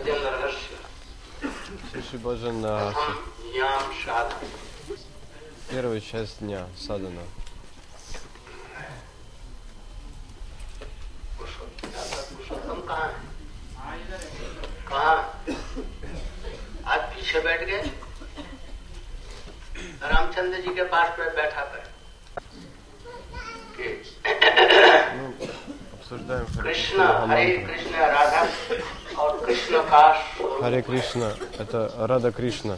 भजन रहस्य Шиши Баджан Рахаси. प्रथम याम साधन Первая часть дня садана. पुरुषोत्तम कहाँ है कहाँ आज पीछे बैठ गए रामचंद्र जी के पास पे बैठा कर Ну, обсуждаем Харе कृष्ण Кришна हरे мантру. कृष्ण राधा और कृष्ण का स्वरूप Харе Кришна – это Рада Кришна.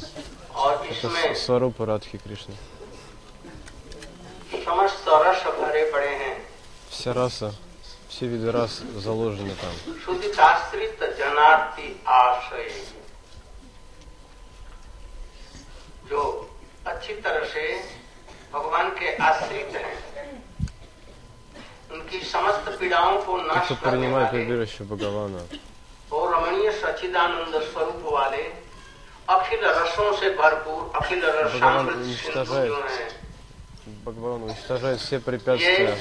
और Это इसमें с- Сварупа Радхи Кришны. समस्त रस भरे पड़े हैं Вся раса, все виды рас заложены там. सुदिताश्रित जनार्ति आशय जो अच्छी तरह से भगवान के आश्रित हैं उनकी समस्त पीड़ाओं को Те, नष्ट кто करने принимает वाले прибежище Бхагавана, और रमणीय सच्चिदानंद स्वरूप वाले अखिल रसों से भरपूर अखिल रसामृत सिंधु уничтожает. जो है Бхагаван уничтожает все препятствия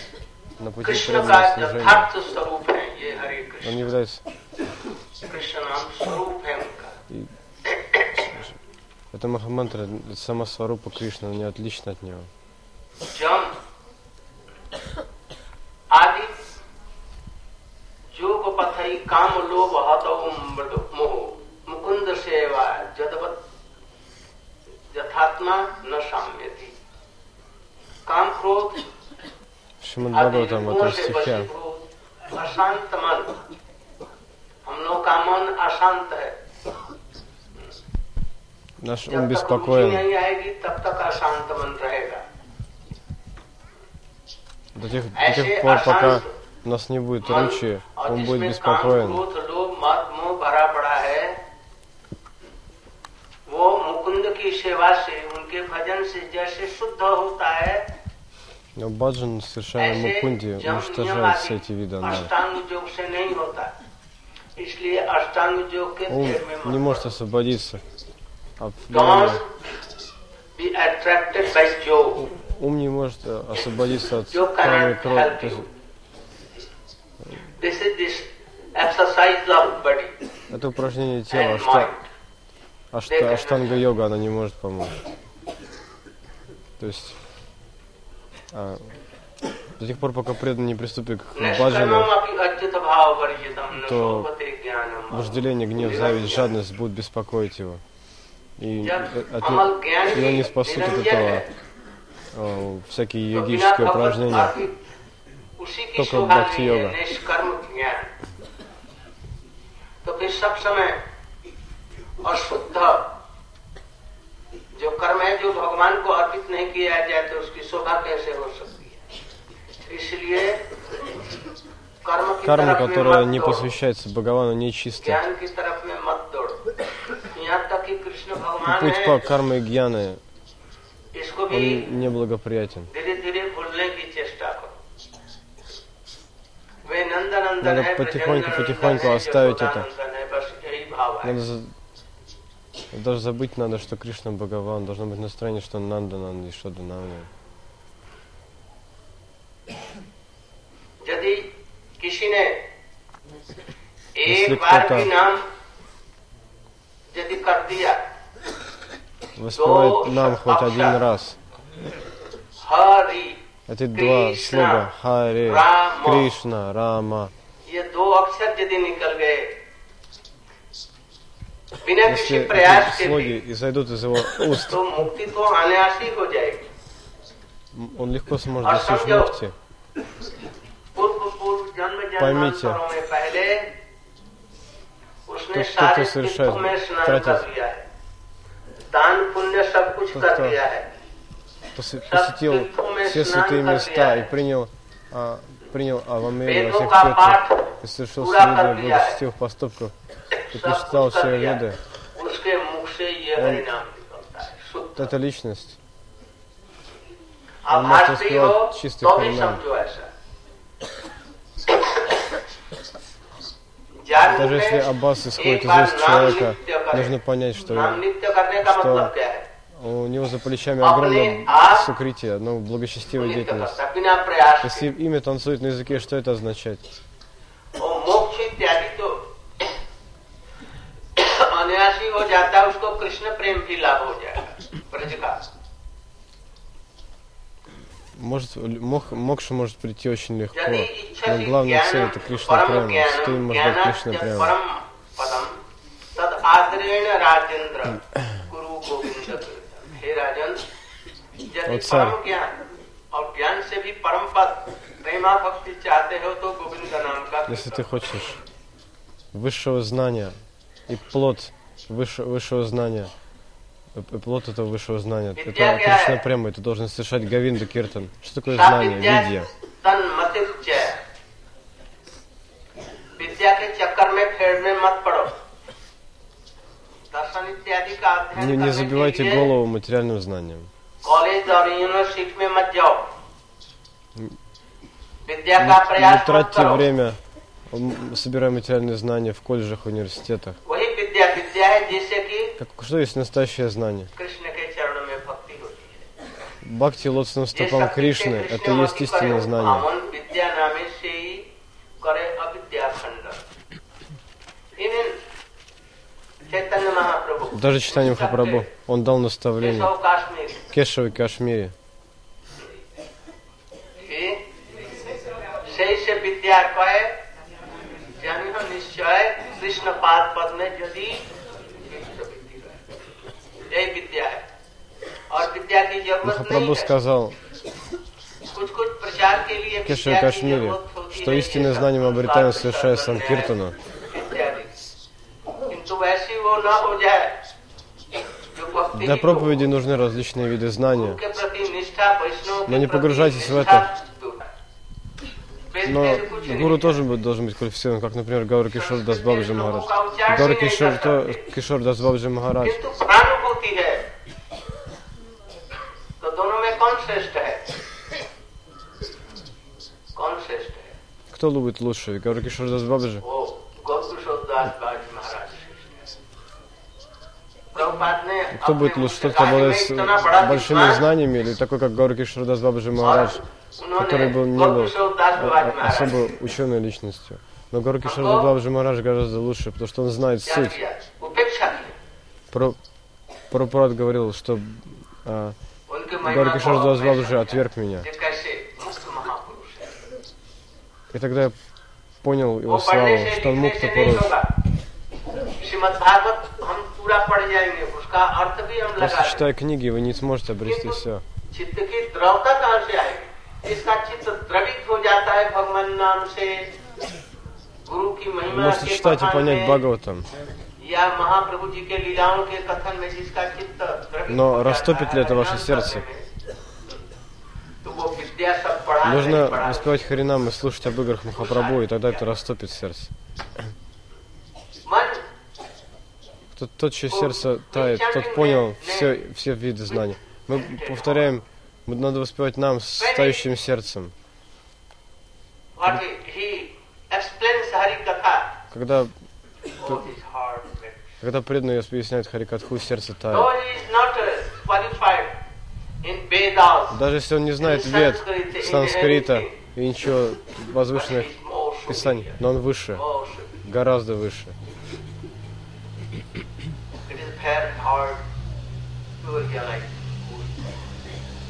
на пути कृष्ण का преданного служения. यथार्थ स्वरूप है ये हरे Он कृष्ण является कृष्ण नाम स्वरूप है उनका И это Махамантра, это сама Сварупа Кришна, она не отлична от него. जोग पथई काम लोभ हतौ मृदु मोह मुकुंद सेवा जदवत यथात्मा न साम्य थी काम क्रोध Шримад आदि Бхагаватам в रूपों этом से стихе वशीभूत अशांत मन हम लोग का मन अशांत है наш ум जब तक रुचि беспокоен. नहीं आएगी तब तक अशांत मन रहेगा До тех, до ऐसे тех пор, пока अशांत у нас не будет मन ручи, और ну, он будет беспокоен. Но баджан, совершая мукунди, уничтожает все эти виды анара. Он не может освободиться от Ум не может э, освободиться от кармы крови. This is this exercise of body. Это упражнение тела, а что ашта, аштанга а йога, она не может помочь. То есть а, до тех пор, пока преданный не приступит к баджану, то вожделение, гнев, зависть, жадность будут беспокоить его. И, от, э, а и он не спасут от этого о, всякие йогические упражнения. Только бхакти-йога. तो फिर सब समय अशुद्ध जो कर्म है जो भगवान को अर्पित नहीं किया जाए तो उसकी शोभा कैसे हो सकती है इसलिए कर्म की Карма, तरफ में которая मत не दौड़ो। посвящается Бхагавану, нечистая. ज्ञान की तरफ में मत दौड़ो यहाँ तक कि कृष्ण भगवान Путь है по карме и гьяны, इसको भी он неблагоприятен. धीरे धीरे भूलने की चेष्टा करो वे नंदनंदन надо потихоньку-потихоньку оставить это. Надо даже забыть надо, что Кришна Бхагаван. Должно быть настроение, что Нанда Нанда и что Дананда. Если кто-то воспевает нам хоть один раз, эти два слова Харе, Кришна, Рама. Если эти слоги изойдут из его уст, он легко сможет достичь мукти. Поймите, что кто-то совершает, тратит, тот, кто посетил все святые места и принял, а, принял Авамею во всех церквах и совершил свидание благочестивых поступков и прочитал все веды. Он, это личность. Он может раскрывать чистый понимание. Даже если Аббас исходит из уст человека, нужно понять, что, что у него за плечами अपने огромное आप сукритие, одно благочестивая नित्य деятельность. करता बिना प्रयास के Если имя танцует на языке, что это означает? और मोक्ष इत्यादि तो सन्यासी हो जाता है उसको कृष्ण प्रेम भी लाभ हो जाएगा ब्रज का Может, мох, мокша может прийти очень легко. यदि इच्छा Но главная цель это Кришна परम прямо. Что ज्ञानम им может дать ज्ञानस्य Кришна прямо? राजन यदि और सर। परम ज्ञान और ज्ञान से भी परम पद प्रेमा भक्ति चाहते हो तो गोविंद नाम का Если ты хочешь высшего знания и плод выше- высшего знания, и плод этого высшего знания, это Кришна прямо, и ты должен совершать Гавинда Киртан. Что такое знание, видья? तन्मतिश्च विद्या के चक्कर में फेर में मत पड़ो не, не забивайте голову материальным знанием. Не, не тратьте время, собирая материальные знания в колледжах, университетах. Как, что есть настоящее знание? Бхакти лотосным стопам Кришны – это есть истинное знание. Даже читание Махапрабху, он дал наставление. Кешевой Кашмире. Махапрабху сказал Кешевой Кашмире, что истинное знание мы обретаем, совершая Санкиртану. Для проповеди нужны различные виды знания. Но ну, не погружайтесь в это. Но гуру тоже должен быть квалифицирован, как, например, Гаур Кишор Дас Бабджи Махарадж. Гаур Кишор, то, Кишор Дас Бабджи Махарадж. Кто любит лучше, Гаур Кишор Дас Бабджи? Кто अपने будет лучше, тот, मुख्य кто कार्य में обладает с इतना बड़ा большими विद्वान знаниями, или такой, как Гаура Кишор Дас Бабаджи और Махарадж, उन्होंने который был, не был गौतुषोद दास а- बाजी а- महाराज особо ученой личностью. Но Гаура Кишор Дас Бабаджи Махарадж гораздо лучше, потому что он знает क्या суть. किया उपेक्षा की Про, Прабхупад говорил, что а, उनके Гаура महिमा Кишор को Дас मैं Бабаджи отверг меня. ये कैसे मुक्त महापुरुष है И тогда я понял वो его पढ़ने славу, से что он लिखने мукта से नहीं Пуруш. होगा श्रीमद भागवत हम पूरा पढ़ जाएंगे उसका अर्थ भी हम लगा Просто देंगे। читая книги, вы не сможете обрести все. चित्त की द्रवता कहाँ से आएगी इसका चित्त द्रवित हो जाता है भगवान नाम से गुरु की Вы महिमा можете के читать и कथन понять में Бхагаватам, या महाप्रभु जी के लीलाओं के कथन में जिसका चित्त द्रवित Но हो जाता растопит ли है это ваше हरिनाम сердце? करने में, तो वो विद्या सब पढ़ा नहीं Нужно पढ़ा воспевать Харинам и слушать об играх Махапрабху, и тогда это растопит сердце. Тот, тот, чье сердце тает, тот понял все, все виды знаний. Мы повторяем, надо воспевать нам с тающим сердцем. Когда, когда преданные объясняют Харикатху, сердце тает. Даже если он не знает вед, санскрита и ничего возвышенных писаний, но он выше, гораздо выше.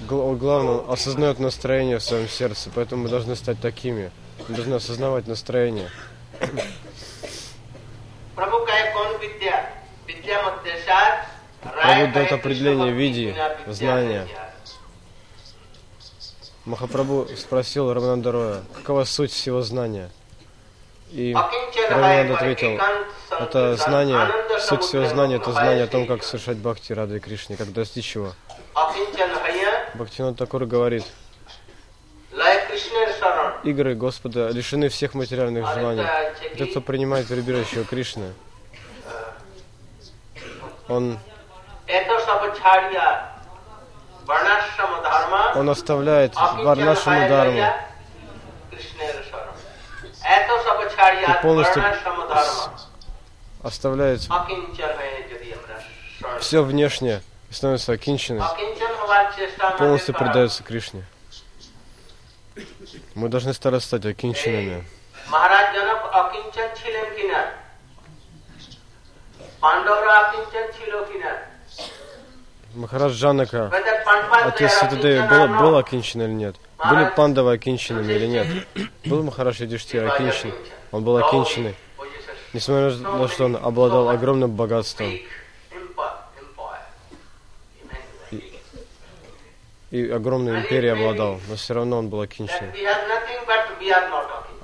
Главное, осознает настроение в своем сердце, поэтому мы должны стать такими. Мы должны осознавать настроение. Прабху дает определение виде, знания. Махапрабху спросил Раманандароя, какова суть всего знания? И Рамананд ответил, это знание Суть всего знания – это знание о том, как совершать бхакти Рады Кришне, как достичь его. Бхактинат Такур говорит, игры Господа лишены всех материальных желаний. Тот, кто принимает прибирающего Кришны, он, он оставляет Варнашаму Дхарму и полностью оставляет все внешнее и становится окинченной, полностью предается Кришне. Мы должны стараться стать окинченными. Махарадж Джанака, отец Сатадеви, был, был окинчен или нет? Были пандавы окинченными или нет? Был Махарадж Юдиштир окинчен? Он был окинченный. Несмотря на то, что он обладал огромным богатством. Imagine и огромной империей обладал, но все равно он был окинчен.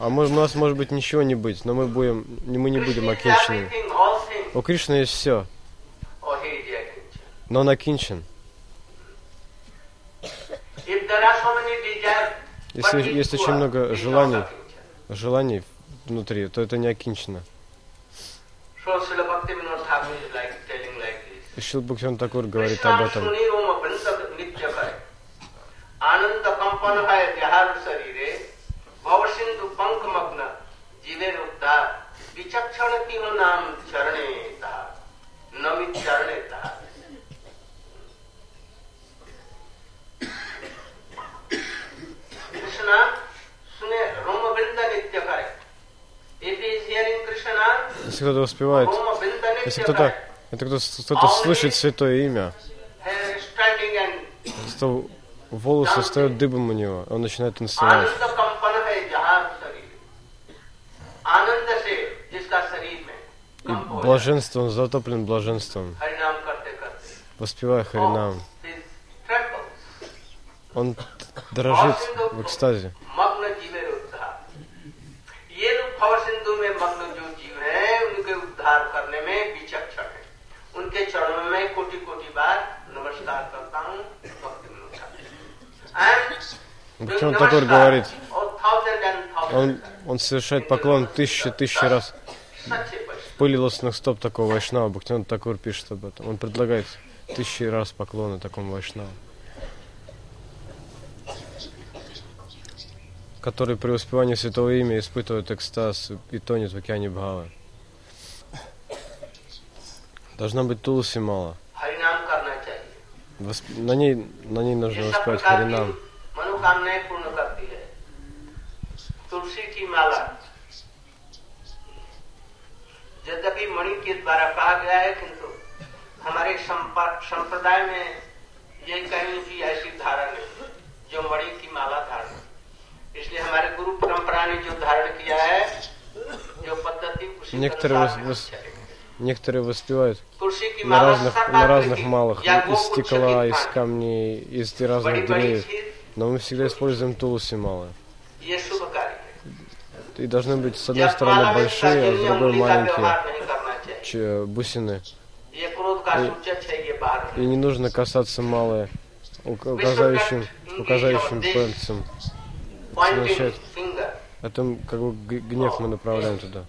А мы, у нас может быть ничего не быть, но мы будем, мы не будем things. У Кришны есть все, но он окинчен. Если есть очень много желаний, желаний внутри, то это не окинчено. Шилбукшан Такур говорит об этом. Krishna, sune Roma Vrinda Nitya Kare. Если кто-то воспевает, если кто-то это кто, кто-то слышит святое имя, то волосы встают дыбом у него, он начинает танцевать. И блаженство, он затоплен блаженством. Воспевая Харинам. Он дрожит в экстазе. मग्न जीवे उद्धार ये लोग भव सिंधु में मग्न जो जीव हैं उनके उद्धार करने में विचक्षण है उनके चरणों में कोटि कोटि बार नमस्कार करता हूँ भक्ति विनोद ठाकुर। And Причем doing Такур namaskar, говорит, oh, thousand and thousand, он, он совершает поклон тысячи, тысячи раз. सच्चे वैष्णव। Пыли лосных стоп такого Вайшнава, Бхактиван Такур пишет об этом. Он предлагает тысячи раз поклоны такому Вайшнаву. который при воспевании святого имя испытывает экстаз и тонет в океане Бхавы. Должна быть тулси мало. हरिनाम करना चाहिए Восп- На ней, на ней нужно ये सब воспевать प्रकार Харинам. की मनोकामनाएं पूर्ण करती है तुलसी की माला यद्यपि मणि के द्वारा कहा गया है किंतु हमारे संपा- संप्रदाय में ये कहीं भी ऐसी धारा नहीं जो मणि की माला धारण इसलिए हमारे गुरु परंपरा ने जो धारण किया है जो पद्धति некоторые вос, некоторые воспевают на разных на разных малых из стекла, из камней, из разных деревьев, но мы всегда используем тулуси малые. И должны быть с одной стороны большие, а с другой маленькие. бусины. И, и не нужно касаться малые указающим указающим пальцем पॉइंटिंग означает- फिंगर Это м, как бы г- гнев мы направляем туда.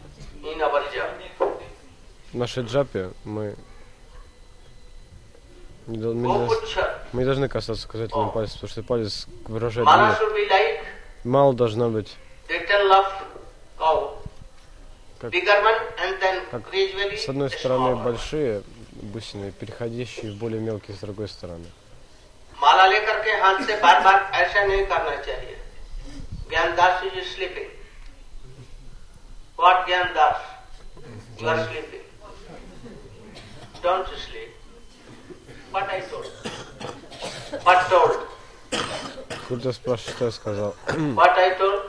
इन अवर जब В нашей джапе мы не, дол- мы, वो не, कुछ мы не должны касаться указательным пальцем, потому что палец выражает माला гнев. Should be like Мало должна быть little of cow Как- bigger one and then как gradually с одной a стороны small one. большие бусины, переходящие в более мелкие с другой стороны. माला लेकर के हाथ से बार बार ऐसा नहीं करना चाहिए Gyan Das is sleeping. What Gyan Das? You are sleeping. Don't sleep. What I told. What told? Куда спрашиваешь, что я? What I told?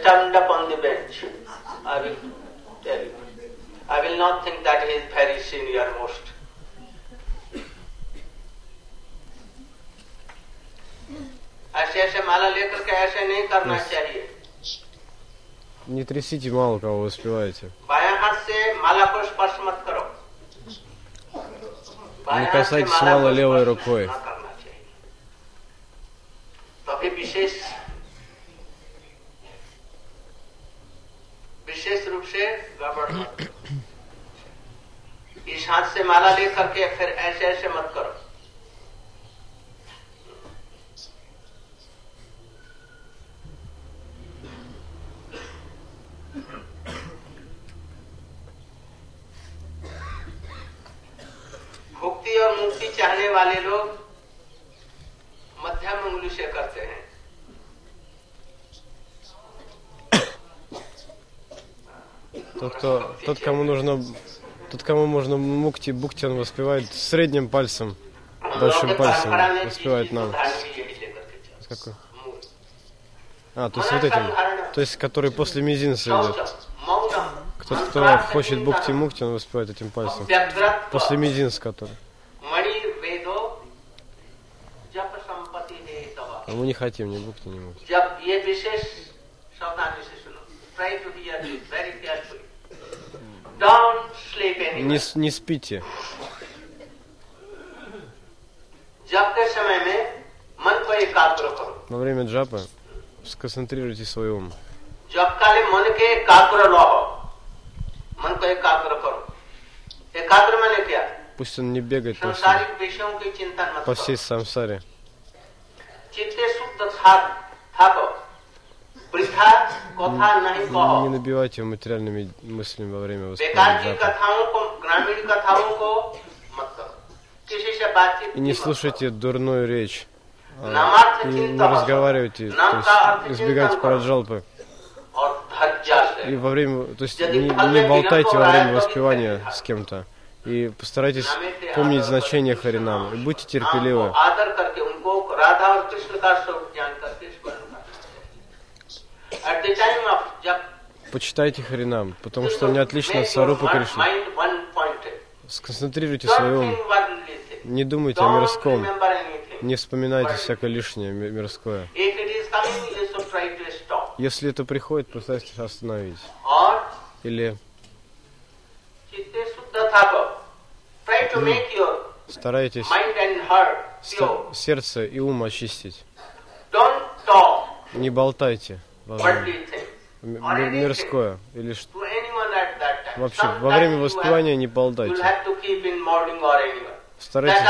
Stand up on the bench. I will tell you. I will not think that he is very senior most. ऐसे ऐसे माला लेकर के ऐसे नहीं करना चाहिए Не трясите мало кого вы успеваете. बाएं हाथ से माला को स्पर्श मत करो बाएं Не हाथ से касайтесь माला мало को левой स्पर्श рукой. ना करना चाहिए तभी विशेष विशेष रूप से गड़बड़ मत करो। इस हाथ से माला लेकर के फिर ऐसे ऐसे मत करो भुक्ति और मुक्ति चाहने वाले लोग मध्यम उंगली से करते हैं Тот, кто, тот, кому нужно, тот, Тот, кому можно мукти, букти, он воспевает средним пальцем, हम लोग большим के пальцем परंपरा में воспевает चीज нам. धारण भी यही लेकर के चलते С какой? हैं। मूल। А, то есть вот этим. То есть, который после мизинца идет. शौचम, मौनम, Тот, кто मंत्रार्थ хочет букти चिंतनम, мукти, он воспевает этим пальцем. व्यग्रत्व, После мизинца который. А мы не хотим ни бухты, ни мухи. Не, не спите. Во время джапа сконцентрируйте свой ум. Пусть он не бегает по всей, по всей самсаре. Не набивайте его материальными мыслями во время воспитания И не слушайте дурную речь. А и не разговаривайте, то есть избегайте параджалпы. И во время, то есть не, не болтайте во время воспевания с кем-то. И постарайтесь помнить значение Харинам. И будьте терпеливы. राधा और कृष्ण का स्वरूप ज्ञान करके स्मरण करना एट द टाइम ऑफ जब Почитайте Харинам, потому что он не отличен от Сарупы Кришны. Mind one point Сконцентрируйте свой ум. Не думайте о мирском. Не вспоминайте всякое лишнее ми- мирское. If it is coming, you should try to stop. Если это приходит, постарайтесь остановить. और Или चित्ते Старайтесь сердце и ум очистить. Не болтайте во время мирское или что. Вообще, во время воспевания не болтайте. Старайтесь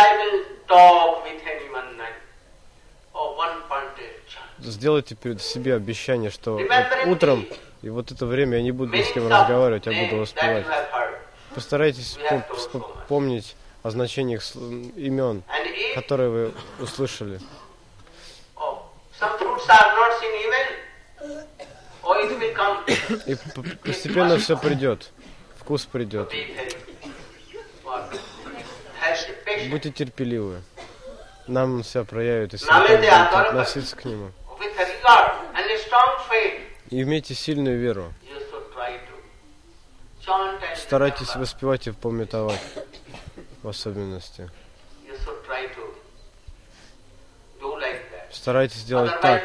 сделайте перед себе обещание, что вот утром и вот это время я не буду ни с кем разговаривать, я буду воспевать. Постарайтесь помнить о значениях имен, которые вы услышали. И постепенно все придет. Вкус придет. Будьте терпеливы. Нам все проявит, если будем адорно. относиться к нему. И имейте сильную веру. Старайтесь воспевать и пометовать в особенности. Старайтесь делать так,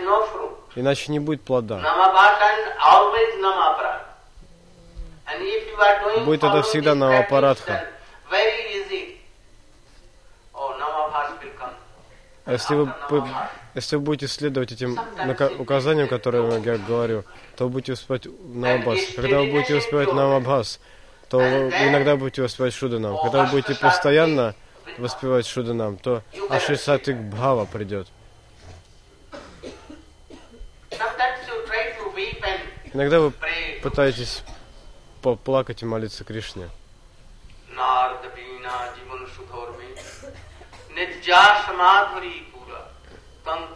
иначе не будет плода. Будет это всегда намапарадха. Oh. А если вы, namabhas. если вы будете следовать этим указаниям, которые я говорю, то вы будете успевать Намабхас. Когда вы будете успевать Намабхас, то иногда будете воспевать Шуданам. Когда вы будете постоянно воспевать Шуданам, то Ашисатик Бхава придет. Иногда вы пытаетесь поплакать и молиться Кришне.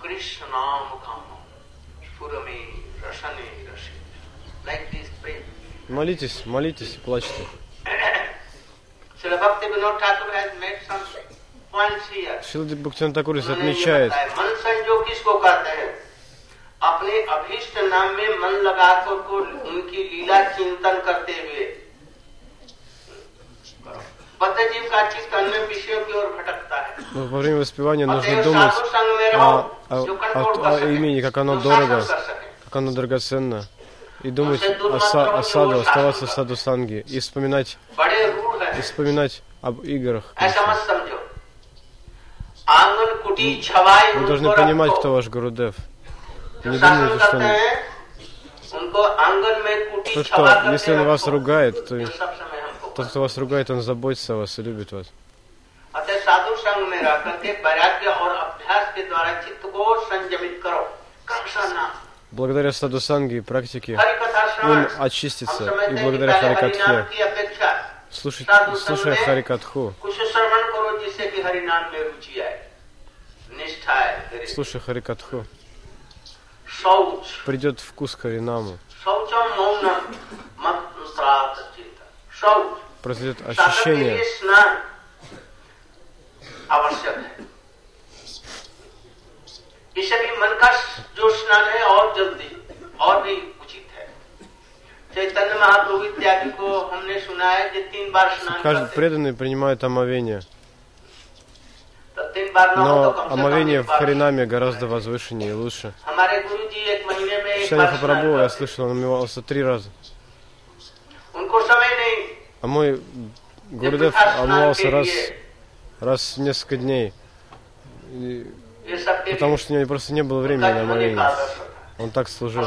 Кришна Мукамам, Пураме, Рашане, Молитесь, молитесь и плачьте. Srila Bhakti Vinod Thakur has made some points here. Шилди Бхактиван Такурис उन्होंने ये отмечает, बताया, मन संयोग किसको कहते हैं अपने अभीष्ट नाम में मन लगाकर को उनकी लीला चिंतन करते हुए बद्ध जीव का चित्त अन्य विषयों की ओर भटकता है ну, во время воспевания нужно अतएव думать साधु संग में о, रहो, о- जो о- कंट्रोल о कर सके, имени, как оно जो дорого, शासन कर सके। как оно драгоценно. и думать о, са, о саду, оставаться в саду санги. И вспоминать, и вспоминать об играх. Вы должны понимать, кто ваш Гурудев. Не думайте, что он... То, что если он вас ругает, то тот, кто вас ругает, он заботится о вас и любит вас. Саду Благодаря саду санги и практике он очистится, и благодаря харикатхе, слушать, слушая харикатху, слушая харикатху, придет вкус к харинаму, произойдет ощущение के очищение, लिए स्नान आवश्यक है इससे भी मन का जो स्नान है और जल्दी और भी उचित है चैतन्य महाप्रभु इत्यादि को हमने सुना है कि तीन बार स्नान каждый करते हैं। преданный принимает омовение. तो तीन बार न हो Но तो कम से कम омовение एक в बार। Харинаме гораздо возвышеннее и лучше. हमारे गुरु जी एक महीने में एक Читание बार स्नान Махапрабху, я करते हैं। слышал, он омывался три раза. उनको समय नहीं А мой कि Гурдев वृथा स्नान омывался के раз, लिए раз в несколько дней. И- ये सब के Потому что у него просто не было времени на моление. Он так служил.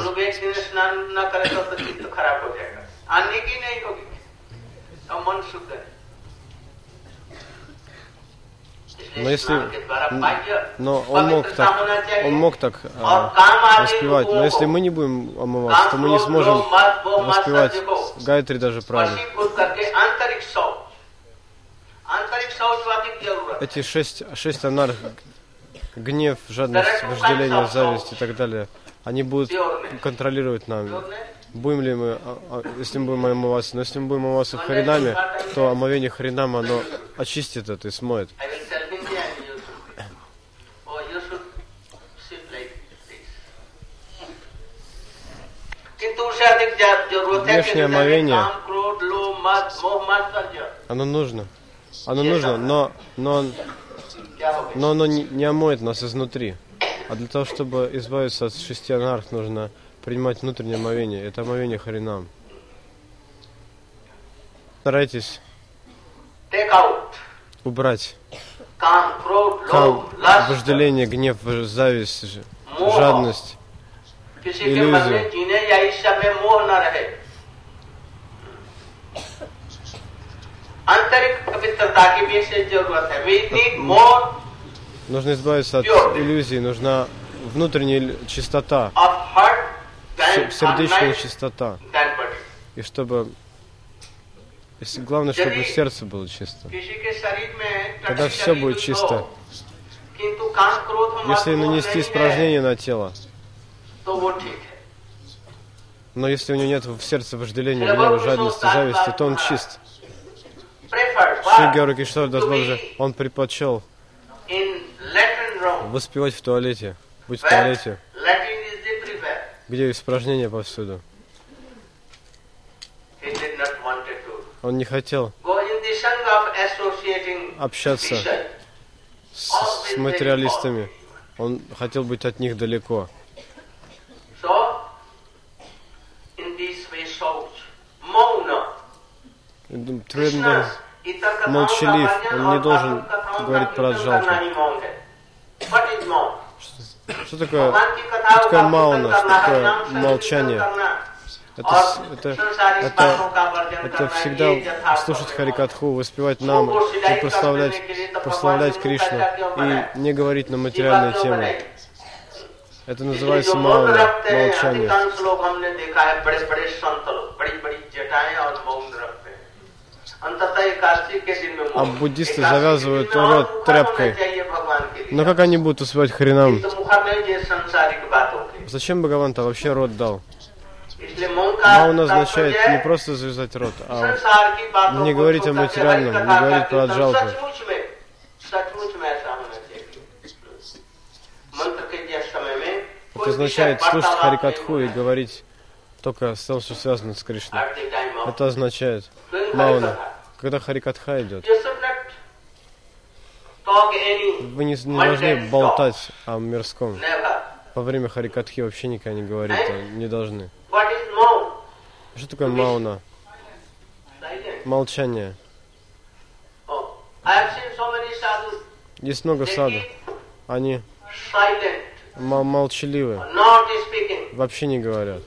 Но если, но он мог так, он мог так а, воспевать. Но если мы не будем омываться, то мы не сможем воспевать. Гайтри даже правильно. Эти шесть, шесть анарх гнев, жадность, вожделение, зависть и так далее, они будут контролировать нами. Будем ли мы, а, а, если мы будем омываться, но если мы будем омываться хренами, то омовение хренама, оно очистит это и смоет. Внешнее омовение, оно нужно, оно нужно, но, но но оно не, не омоет нас изнутри. А для того, чтобы избавиться от шести анарх, нужно принимать внутреннее омовение. Это омовение Харинам. Старайтесь убрать кам, вожделение, гнев, зависть, жадность, иллюзию. आंतरिक पवित्रता की भी इसे जरूरत है वी नीड मोर Нужно избавиться от Pure. иллюзий, нужна внутренняя л- чистота, ऑफ हार्ट се- сердечная чистота. than body. И чтобы... Если, главное, чтобы сердце было чисто. किसी के शरीर में Тогда टट्टी все शरीर будет हो, чисто. किंतु काम क्रोध मद, Если मोह нанести नहीं испражнение на тело, है, तो वो ठीक है но если у него нет в сердце вожделения, гнева, жадности, зависти, то он чист. Шри Георгий Кишор to Дасбаб же, be он предпочел воспевать в туалете, быть в туалете, где испражнения повсюду. Он не хотел общаться с, с материалистами. Он хотел быть от них далеко. So, in this way, so Mauna, И дум- Твердо молчалив, он не должен говорить про жалку. Что, что такое, что такое мауна, что такое молчание? Это, это, это, это всегда слушать Харикатху, воспевать нам и прославлять, прославлять Кришну и не говорить на материальные темы. Это называется мауна, молчание. А буддисты завязывают рот тряпкой. Но как они будут успевать хренам? Зачем Бхагаван-то вообще рот дал? Мауна означает не просто завязать рот, а не говорить о материальном, не говорить про отжалку. Это означает слушать Харикатху и говорить только с тем, что связано с Кришной. Это означает Мауна. Когда Харикатха идет, вы не, не должны болтать о мирском. Во время Харикатхи вообще никогда не говорить, а не должны. Что такое мауна? Молчание. Oh. Есть много саду. Они молчаливы, вообще не говорят.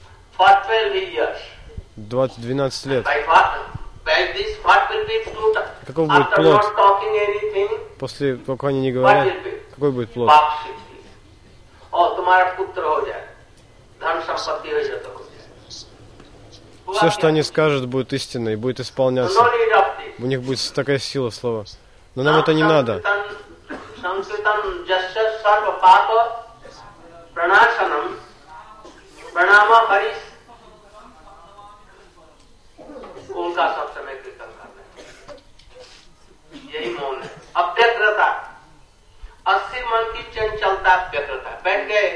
20, 12 лет. Каков будет плод? После, пока они не говорят, какой будет плод? Все, что они скажут, будет истиной, будет исполняться. У них будет такая сила слова. Но нам это не надо. Пранашанам, пранама харис ओम सब समय कीर्तन करना यही मौन है। अब अस्सी मन की चंचलता व्यग्रता। बैठ गए।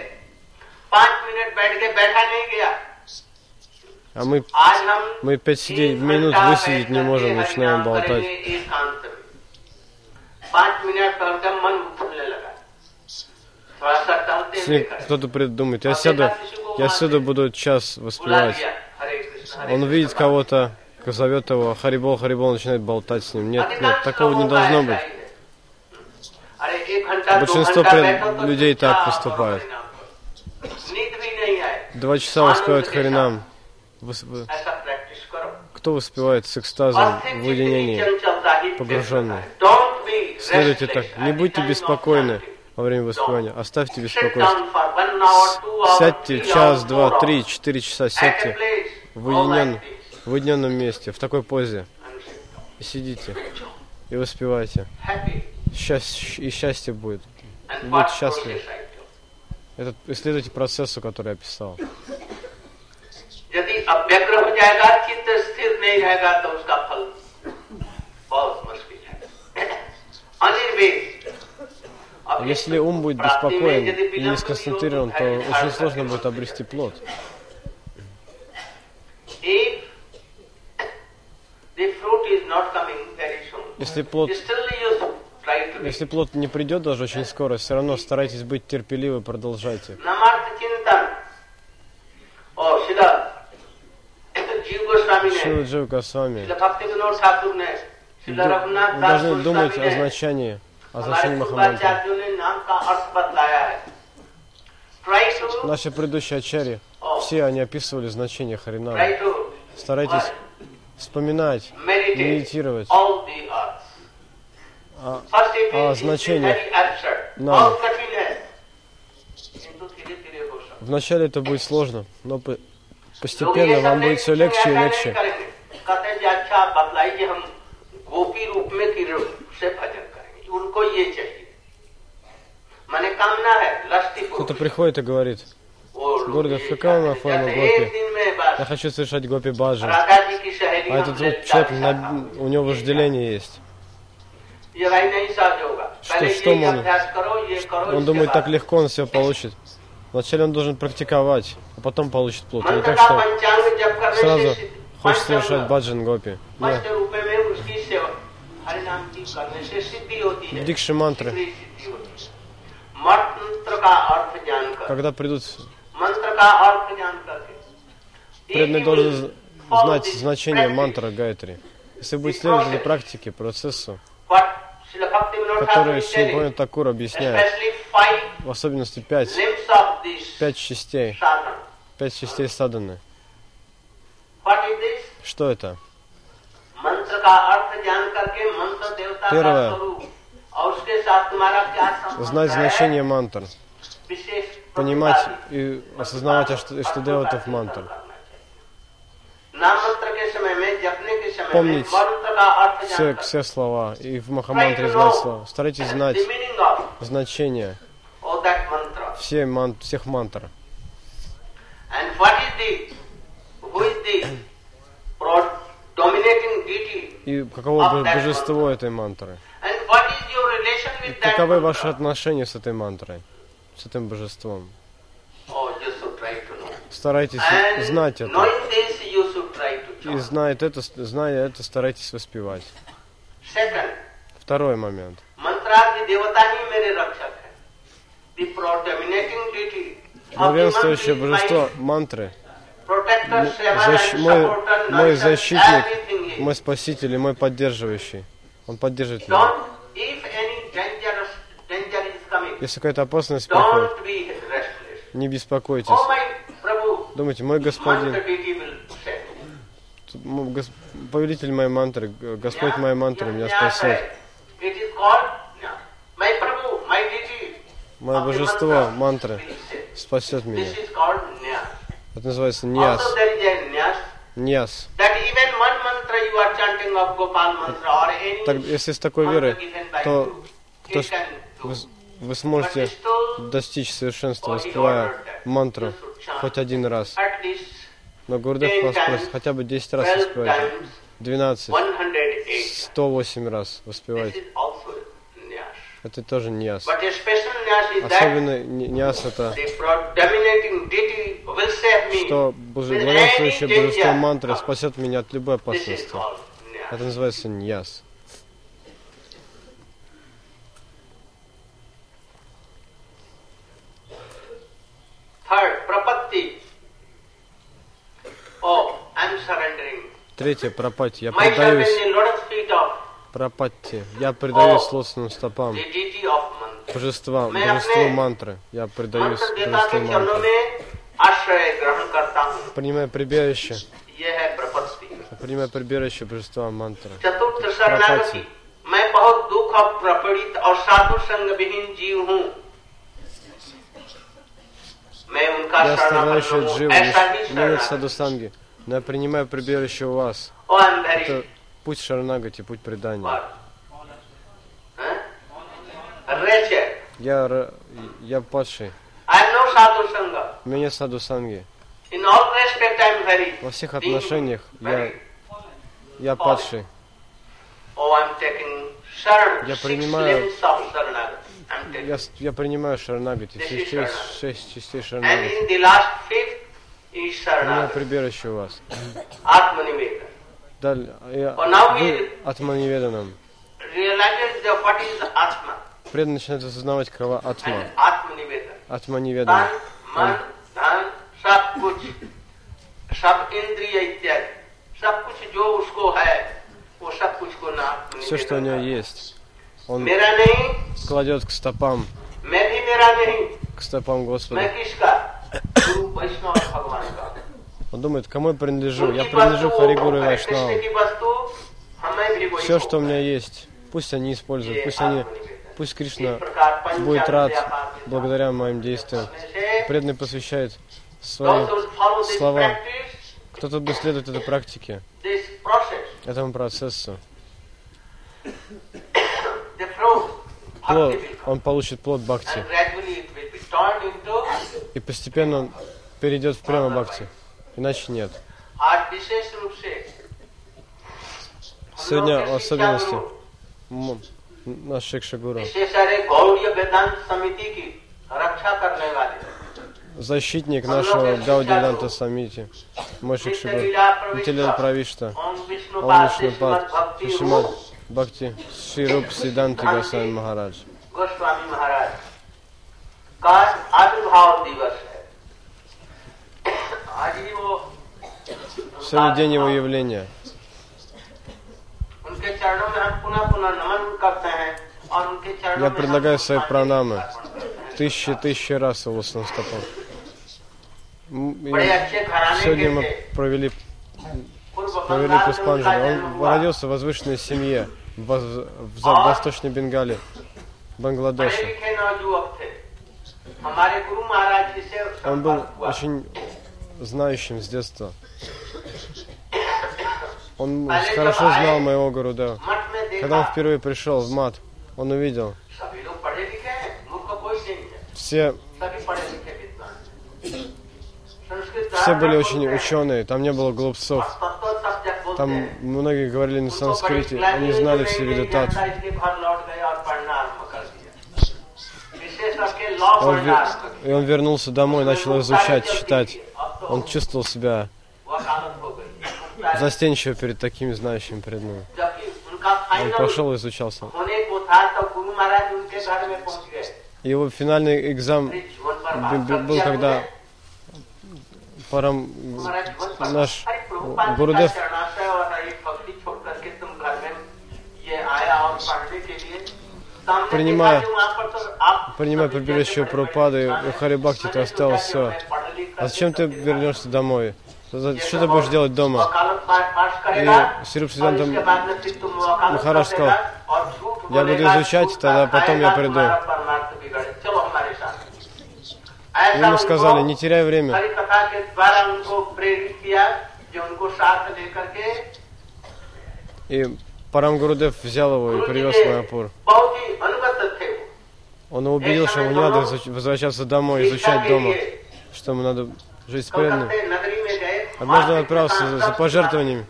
पांच मिनट बैठ के बैठा नहीं गया। А мы, мы 5 минут высидеть не можем, начинаем болтать. Если кто-то придумает, я сяду, я сяду буду час воспевать. Он видит кого-то, зовет его Харибол, Харибол начинает болтать с ним. Нет, нет, такого не должно быть. Большинство людей так поступают. Два часа успевают Харинам. Кто успевает с экстазом в уединении, погруженный? Следуйте так. Не будьте беспокойны во время воспевания. Оставьте беспокойство. Сядьте час, два, три, четыре часа, сядьте в уединенном в уединенном месте, в такой позе. И сидите, и воспевайте. И счастье будет. Будет счастливы. Этот, исследуйте процессу, который я писал. Если ум будет беспокоен и не сконцентрирован, то очень сложно будет обрести плод. Если плод, если плод не придет даже очень скоро, все равно старайтесь быть терпеливы, продолжайте. Шила Джива Госвами. Вы должны думать о значении, о значении Махамантры. Наши предыдущие ачари, все они описывали значение Харинама. Старайтесь вспоминать, медитировать. О, о значениях нам. Вначале это будет сложно, но постепенно вам будет все легче и легче. Кто-то приходит и говорит, "Гурда, какая у меня форма гопи? Я хочу совершать гопи баджан. А этот вот человек, на... у него вожделение есть. Что, что он, он думает, так легко он все получит. Вначале он должен практиковать, а потом получит плод. Не так, что сразу хочет совершать баджан гопи. Нет. Дикши мантры. Когда придут, преданный должен знать значение мантры Гайтри. Если будет следовать за практике, процессу, который Шилбхавани Такур объясняет, в особенности пять, пять частей, пять частей саданы. Что это? Первое. Знать значение мантр. Понимать и осознавать, что, что делает в мантр. Помнить все, все слова и в Махамантре знать слова. Старайтесь знать значение все ман, всех мантр. И каково божество этой мантры? И каковы ваши отношения с этой мантрой, с этим божеством? Старайтесь знать это и знает это, зная это, старайтесь воспевать. Второй момент. Главенствующее божество мантры, защ, мой, мой защитник, мой спаситель и мой поддерживающий. Он поддерживает меня. Если какая-то опасность приходит, не беспокойтесь. Думайте, мой господин, гос- повелитель моей мантры, Господь моей мантры меня спасет. Мое божество, мантры, спасет меня. Это называется ньяс. Ньяс. Так, если с такой верой, то, то вы, вы сможете достичь совершенства, воспевая мантру хоть один раз. Но Гурдев вас хотя бы 10 раз 12 воспевайте. times 12, 108. 108 раз воспевайте. Это тоже ньяс. Особенно няс это, что боже- главенствующее божество мантры спасет меня от любой опасности. Это называется ньяс. Third, Третье, пропати. Я Myself предаюсь in the lotus feet of пропати. Я предаюсь лотосным стопам. the deity of mantra. Божества, मैं божеству अपने мантры. Я предаюсь मंत्र देवता божеству के चरणों мантры. में आश्रय ग्रहण करता हूँ Принимая прибежище, यह है प्रपत्ति принимая прибежище божества мантры. चतुर्थ शरणागति मैं बहुत दुख और प्रपीड़ित और साधु संग विहीन जीव हूँ मैं उनका Я стараюсь жить живо, милых садусанги, но я принимаю прибежище у вас. Это путь шарнагати, типа путь предания. Я, я падший. У меня садусанги. Во всех отношениях я, я падший. Я принимаю я, я принимаю Шарнагати, шесть, шесть, шесть частей Шарнагати. Я прибежище у вас. Далее, вы Атманиведанам. Преданный начинает осознавать, какова Атма. Атманиведан. Все, что у него есть. Он кладет к стопам. К стопам Господа. Он думает, кому я принадлежу? Я принадлежу Харигуру и Вайшнаву. Все, что у меня есть, пусть они используют, пусть они, пусть Кришна будет рад благодаря моим действиям. Преданный посвящает свои слова. Кто-то будет следовать этой практике, этому процессу плод, он получит плод бхакти. И постепенно он перейдет в прямо бхакти. Иначе нет. Сегодня в особенности наш Шикша Гуру защитник нашего Гауди Данта Самити, Мой Шикша Гуру, Интеллект Правишта, Он Вишнупад, Вишнупад, भक्ति Шишимад Бхакти, Шри Руп Сиданти Госвами Махарадж. गोस्वामी महाराज का आविर्भाव दिवस है आज ही वो Сегодня день его явления. उनके चरणों में हम पुनः पुनः नमन करते हैं और उनके चरणों Я में предлагаю हम свои पुष्पांजलि пранамы. अर्पण करते हैं। Тысячи, тысячи раз его стопам. М, и बड़े अच्छे घराने Сегодня के мы थे провели, по великую Он родился в возвышенной семье в, в Восточной Бенгалии, Бангладеше. Он был очень знающим с детства. Он хорошо знал моего гуру, да. Когда он впервые пришел в мат, он увидел. Все все были очень ученые, там не было глупцов. Там многие говорили на санскрите, они знали все виды татв. Он, и он вернулся домой, начал изучать, читать. Он чувствовал себя застенчиво перед такими знающими перед. Ну. Он пошел и изучался. Его финальный экзамен был, когда उन्होंने। Парам, महाराज जीवन पर наш अरे प्रभुपाद जी गुरुदेव का शरणाश्रय और हरी भक्ति छोड़ करके तुम घर में ये आया और पढ़ने के लिए सामने Принимая- देखा कि वहाँ पर तो आप принимая सभी прибежище जैसे Прабхупады, बड़े-बड़े у Харибхакти ты मैंने осталось सोचा कि все. मैं पढ़ लिख А करके зачем ты तब вернешься домой? За- ये Что सब ты будешь делать дома? वकालत पास पास करेगा, И Сируп और Сиданта इसके बाद में फिर तुम वकालत Махарадж कर сказал, देगा, और झूठ «Я буду बोलेगा, изучать, झूठ тогда बात потом я आएगा, приду». Ему сказали, не теряй время. И Парам Гурудев взял его и привез в Майапур. Он убедил, что ему не надо возвращаться домой, изучать дома, что ему надо жить с. Однажды а он отправился за, за пожертвованиями.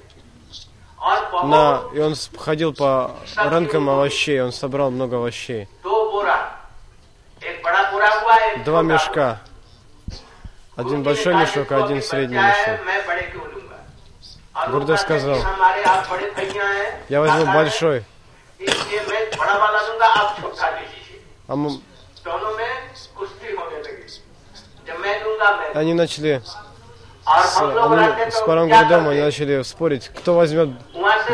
На, и он ходил по рынкам овощей, он собрал много овощей. Два мешка. Один большой мешок, а один средний мешок. Гурдев сказал, я возьму большой. А они начали с, они, с Парамгурдом они начали спорить, кто возьмет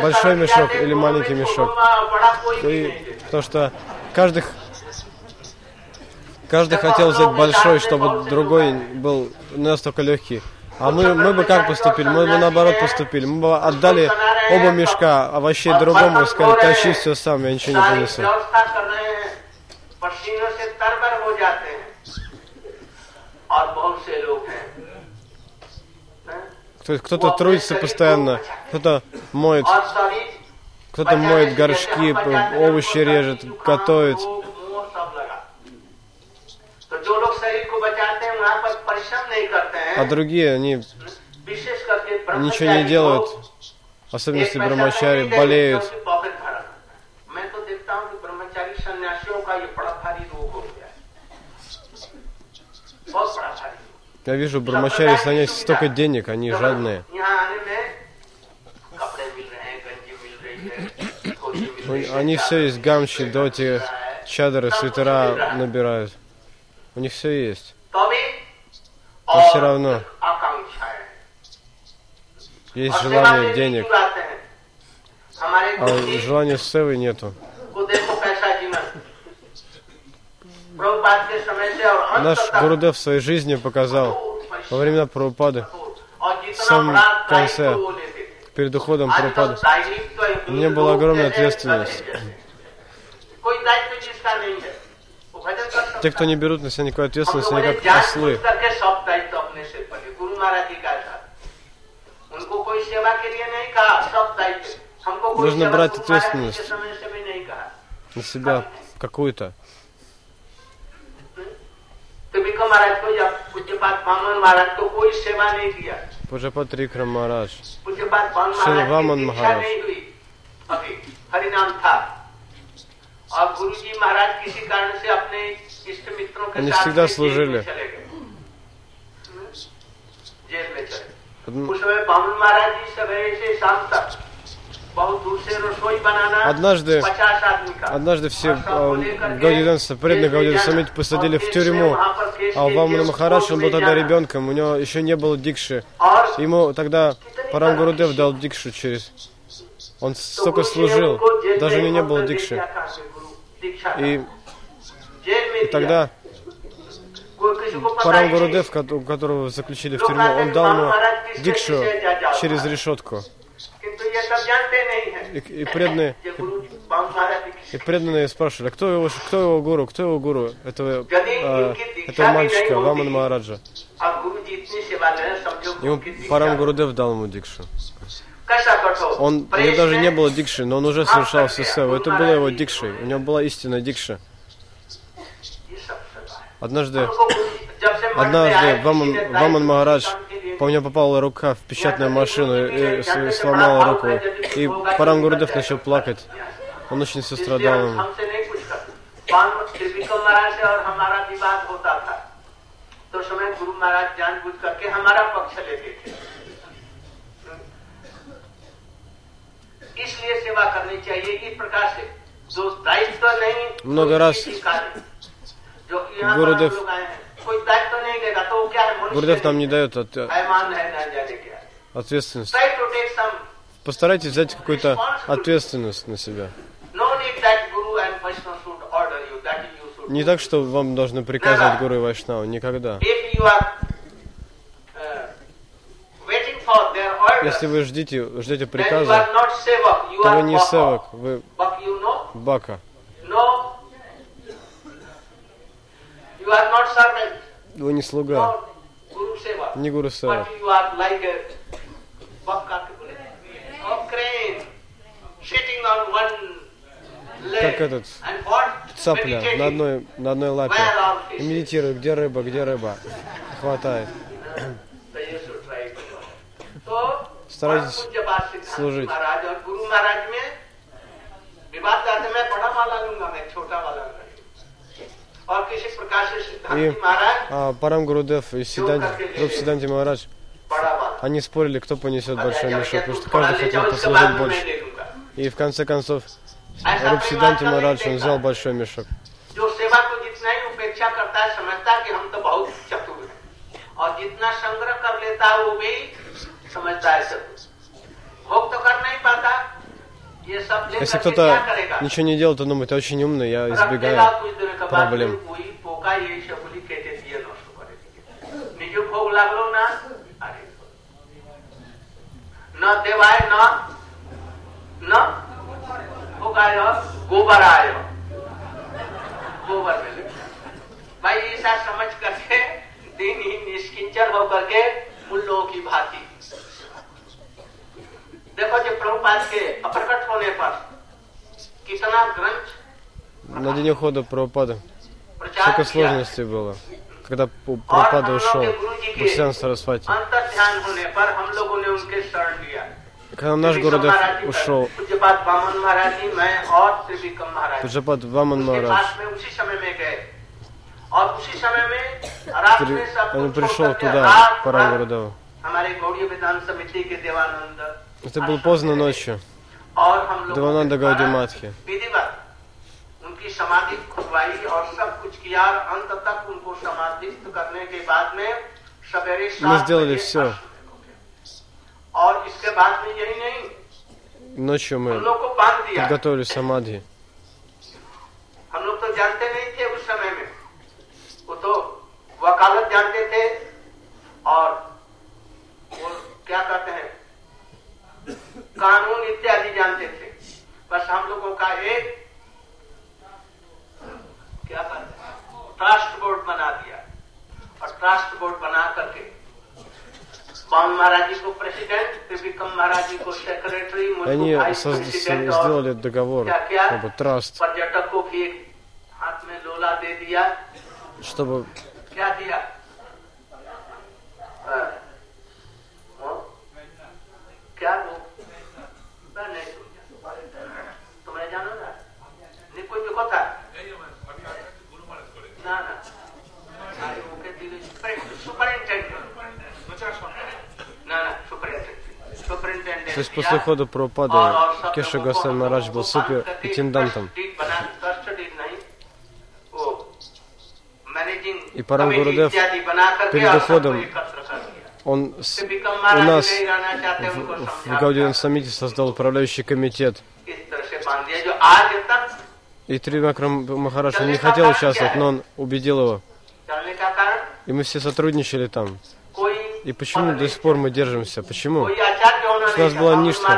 большой мешок или маленький мешок. И, потому что каждый Каждый хотел взять большой, чтобы другой был настолько легкий. А мы, мы бы как поступили? Мы бы наоборот поступили. Мы бы отдали оба мешка овощей другому и сказали, тащи все сам, я ничего не принесу. Кто-то трудится постоянно, кто-то моет, кто-то моет горшки, овощи режет, готовит. शरीर को बचाते हैं वहाँ पर परिश्रम नहीं करते А हैं другие, они विशेष करके ничего не ब्रह्मचारी делают, लोग особенно एक если पैसा брамачари नहीं देंगे, болеют. क्योंकि पॉकेट भरा रहता है। मैं तो देखता हूँ कि ब्रह्मचारी सन्यासियों का ये बड़ा भारी रोग हो गया है बहुत बड़ा भारी रोग। Я вижу, брамачари саняси столько денег, они жадные. यहाँ आने में कपड़े मिल रहे हैं गंजी मिल रही है धोती मिल रही У- है, Они все есть, гамчи, доти, чадры, свитера набирают. У них все есть. Но все равно. Есть желание денег, а желания севы нету. Наш Гурудев в своей жизни показал во времена Прабхупады, в самом конце, перед уходом Прабхупады, у меня была огромная ответственность. те, кто है। не берут на себя никакой हम ответственности, लोगों они ने как जान ослы. बूझ करके सब दायित्व अपने सिर पर लिए गुरु महाराज जी का था उनको कोई सेवा के लिए नहीं कहा सब दायित्व हमको कोई Нужно सेवा брать गुरु महाराज जी के ответственность. समय से भी नहीं कहा На себя какую-то. तो विक्रम महाराज को या पूज्यपात वामन महाराज को कोई सेवा नहीं दिया Пуджапат Рикра Марадж. पूज्यपात वामन श्री महाराज वामन की दीक्षा महाराज। नहीं हुई अभी हरिनाम था और गुरु जी महाराज किसी कारण से अपने इष्ट मित्रों के они всегда служили. Однажды, однажды все э, Гаудиданса, преданные Гаудиданса посадили в тюрьму, а Вамана Махарадж, он был тогда ребенком, у него еще не было дикши. Ему тогда Парамгурудев дал дикшу через... Он столько служил, даже у него не было дикши. И и тогда Парам Гурудев, которого заключили в тюрьму, он дал ему дикшу через решетку. И, и преданные, и преданные спрашивали, а кто его, кто его гуру, кто его гуру этого, э, этого мальчика, Вамана Махараджа. Ему Парам Гурудев дал ему дикшу. Он, у него даже не было дикши, но он уже совершал все. Это было его дикшей. У него была истинная дикша. Однажды, однажды Ваман, Ваман Махарадж, по мне попала рука в печатную машину и, и сломала руку. И Парам Гурудев начал плакать. Он очень сострадал ему. हमसे नहीं कुछ कर पान- श्री विक्रम महाराज से और हमारा विवाद होता था तो उस समय गुरु महाराज जानबूझ करके हमारा पक्ष लेते थे इसलिए सेवा करनी चाहिए इस प्रकार से जो दायित्व नहीं много कोई раз Гурудев, Гурудев нам не дает от, ответственность. Постарайтесь взять какую-то ответственность на себя. Не так, что вам должны приказывать Гуру и Вайшнаву, никогда. Если вы ждите, ждете приказа, то вы не севак, вы бака. Вы не слуга, не гуру сева. Как этот цапля на одной, на одной лапе. И медитирует, где рыба, где рыба. Хватает. Старайтесь служить. И सिद्धांत महाराज а, Парам Гурудев и Сиданти, Руб Сиданти Махарадж, बड़ा बात они спорили, кто понесет большой जब мешок, तू потому что थोड़ा каждый ले जाओ, хотел उसके बाद послужить में больше. मैं ले लूंगा И в конце концов, ऐसा Руб प्रेमात्मा Сиданти नहीं Махарадж, он देखा। взял большой мешок. जो सेवा को जितना ही उपेक्षा करता है समझता है कि हम तो बहुत चतुर हैं और जितना संग्रह कर लेता है वो भी समझता है चतुर भोग तो कर नहीं पाता ये सब Если लेकर के क्या кто-то करेगा ничего не делает, он думает, я очень умный, я रखेगा избегаю कुछ दिन के बाद проблем. वही पोका ये सब बोली कहते दिए नष्ट करे निजो भोग लागलो ना अरे न देवाय न न भोगाय गोबर आयो गोबर में लग जाए। भाई ऐसा समझ करके दिन ही निष्किंचन होकर के उन लोगों की भांति देखो जो प्रभुपाद के अप्रकट होने पर कितना ग्रंथ На день ухода Прабхупада प्रचार сколько किया сложностей было. Когда Пу- Прабхупада ушел, Бхактисидан Сарасвати. अंतर ध्यान होने पर हम लोगों ने उनके शरण लिया Когда наш त्रिविक्रम Гурудев महाराज जी, ушел, पूज्यपाद वामन महाराज जी मैं और त्रिविक्रम महाराज जी, Пуджапад Ваман उसके Махарадж, पास में उसी समय में गए और उसी समय में रात Три- में सब он कुछ пришел छोड़ करके туда, रात к Парам भर Гурудеву. हमारे गौड़ी वेदांत समिति के देवानंद Это было поздно ночью. और हम लोगों Девананда के द्वारा Гауди Матхи. विधिवत उनकी समाधि खुदवाई और सब कुछ किया और अंत तक उनको समाधिस्थ करने के बाद में सवेरे Мы सात сделали बजे всё. अश्व को गया। और इसके बाद में यही नहीं Ночью हम мы लोग को बांध दिया подготовили самадхи. हम लोग तो जानते नहीं थे उस समय में वो तो वकालत जानते थे और वो क्या कहते हैं कानून इत्यादि जानते थे बस हम लोगों का एक क्या कहते हैं ट्रस्ट बोर्ड बना दिया और ट्रस्ट बोर्ड बना करके बाम महाराज जी को प्रेसिडेंट त्रिविक्रम महाराज जी को सेक्रेटरी И मुझको Они वाइस созд- प्रेसिडेंट со- और сделали договор, क्या-क्या? как бы траст, पर्यटक को भी एक हाथ में लोला दे दिया чтобы क्या दिया После ухода Прабхупады Кеша Госвами Марадж был супер интендантом. И Парам Гурудев перед уходом Он с- у нас в, в Гаудином саммите создал управляющий комитет. И Тривакрам Махарадж, он не хотел участвовать, но он убедил его. И мы все сотрудничали там. И почему до сих пор мы держимся? Почему? У нас была нишка.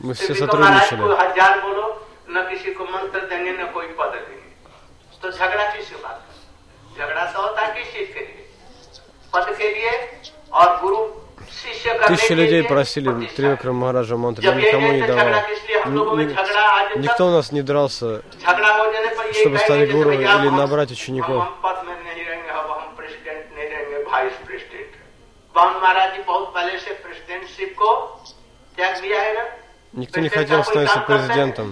Мы все сотрудничали. हजार बोलो न किसी को मंत्र देंगे न कोई पद देंगे तो झगड़ा किस बात का? झगड़ा तो होता है किस चीज के लिए पद के लिए और गुरु शिष्य करने Тысячи के людей लिए просили प्रतिष्ठा। Тривакрам Махараджа мантру, जब я ये никому не जैसे давал. झगड़ा किस लिए हम लोगों में Ни- झगड़ा आज तक Никто у нас не дрался, झगड़ा हो जाने पर ये чтобы कहेंगे стать जैसे гуру भैया или हम- набрать हम учеников. बावन महाराज जी बहुत पहले से प्रेसिडेंटशिप को त्याग दिया है ना Никто не प्रेसिडेंट хотел का कोई становиться काम करता है? президентом.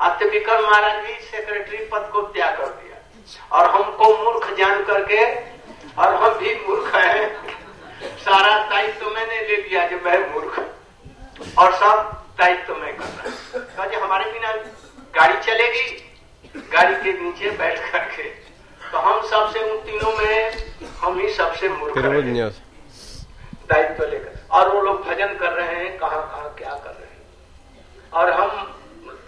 अत्यविक्रम महाराज भी सेक्रेटरी पद को त्याग कर दिया और हमको मूर्ख जान करके और हम भी मूर्ख हैं सारा दायित्व मैंने ले लिया जो मैं मूर्ख हूं। और सब दायित्व मैं कर रहा हूं। कहा जी हमारे बिना गाड़ी चलेगी गाड़ी के नीचे बैठ करके तो हम सबसे उन तीनों में हम ही सबसे मूर्ख Перевода हैं। нет. दायित्व लेकर और वो लोग भजन कर रहे हैं कहाँ कहाँ क्या कर रहे हैं और हम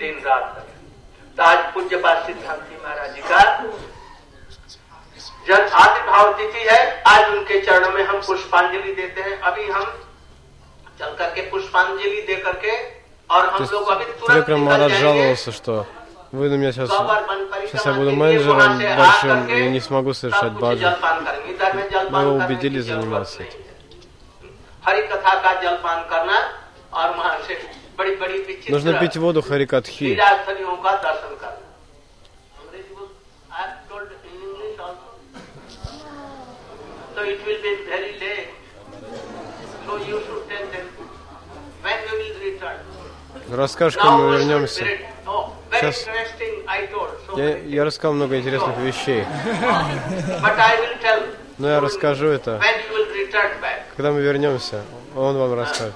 दिन रात कर रहे हैं तो आज पूज्यपात सिद्धांति महाराज जी का जब आविर्भाव तिथि है आज उनके चरणों में हम पुष्पांजलि देते हैं अभी हम चल करके पुष्पांजलि दे करके और То हम есть लोग अभी तुरंत Тривакрам निकल Махарадж जाएंगे жаловался, что вы на меня сейчас... सौवर वन परिक्रमा Сейчас я буду के लिए менеджером वहाँ से आ большим करके и не смогу совершать सब कुछ баджан. जलपान करेंगे इधर में जलपान Мы его करने убедили की जरूरत заниматься नहीं हरिकथा का जलपान करना और वहां से बड़ी बड़ी विचित्र Нужно пить воду харикатхи. लीलास्थलियों का दर्शन करना So it will be very late. So you should tell them when we will return. Расскажешь, когда мы вернемся. Сейчас я, я рассказал много интересных вещей. But I will tell но я расскажу это, когда мы вернемся. Он вам расскажет.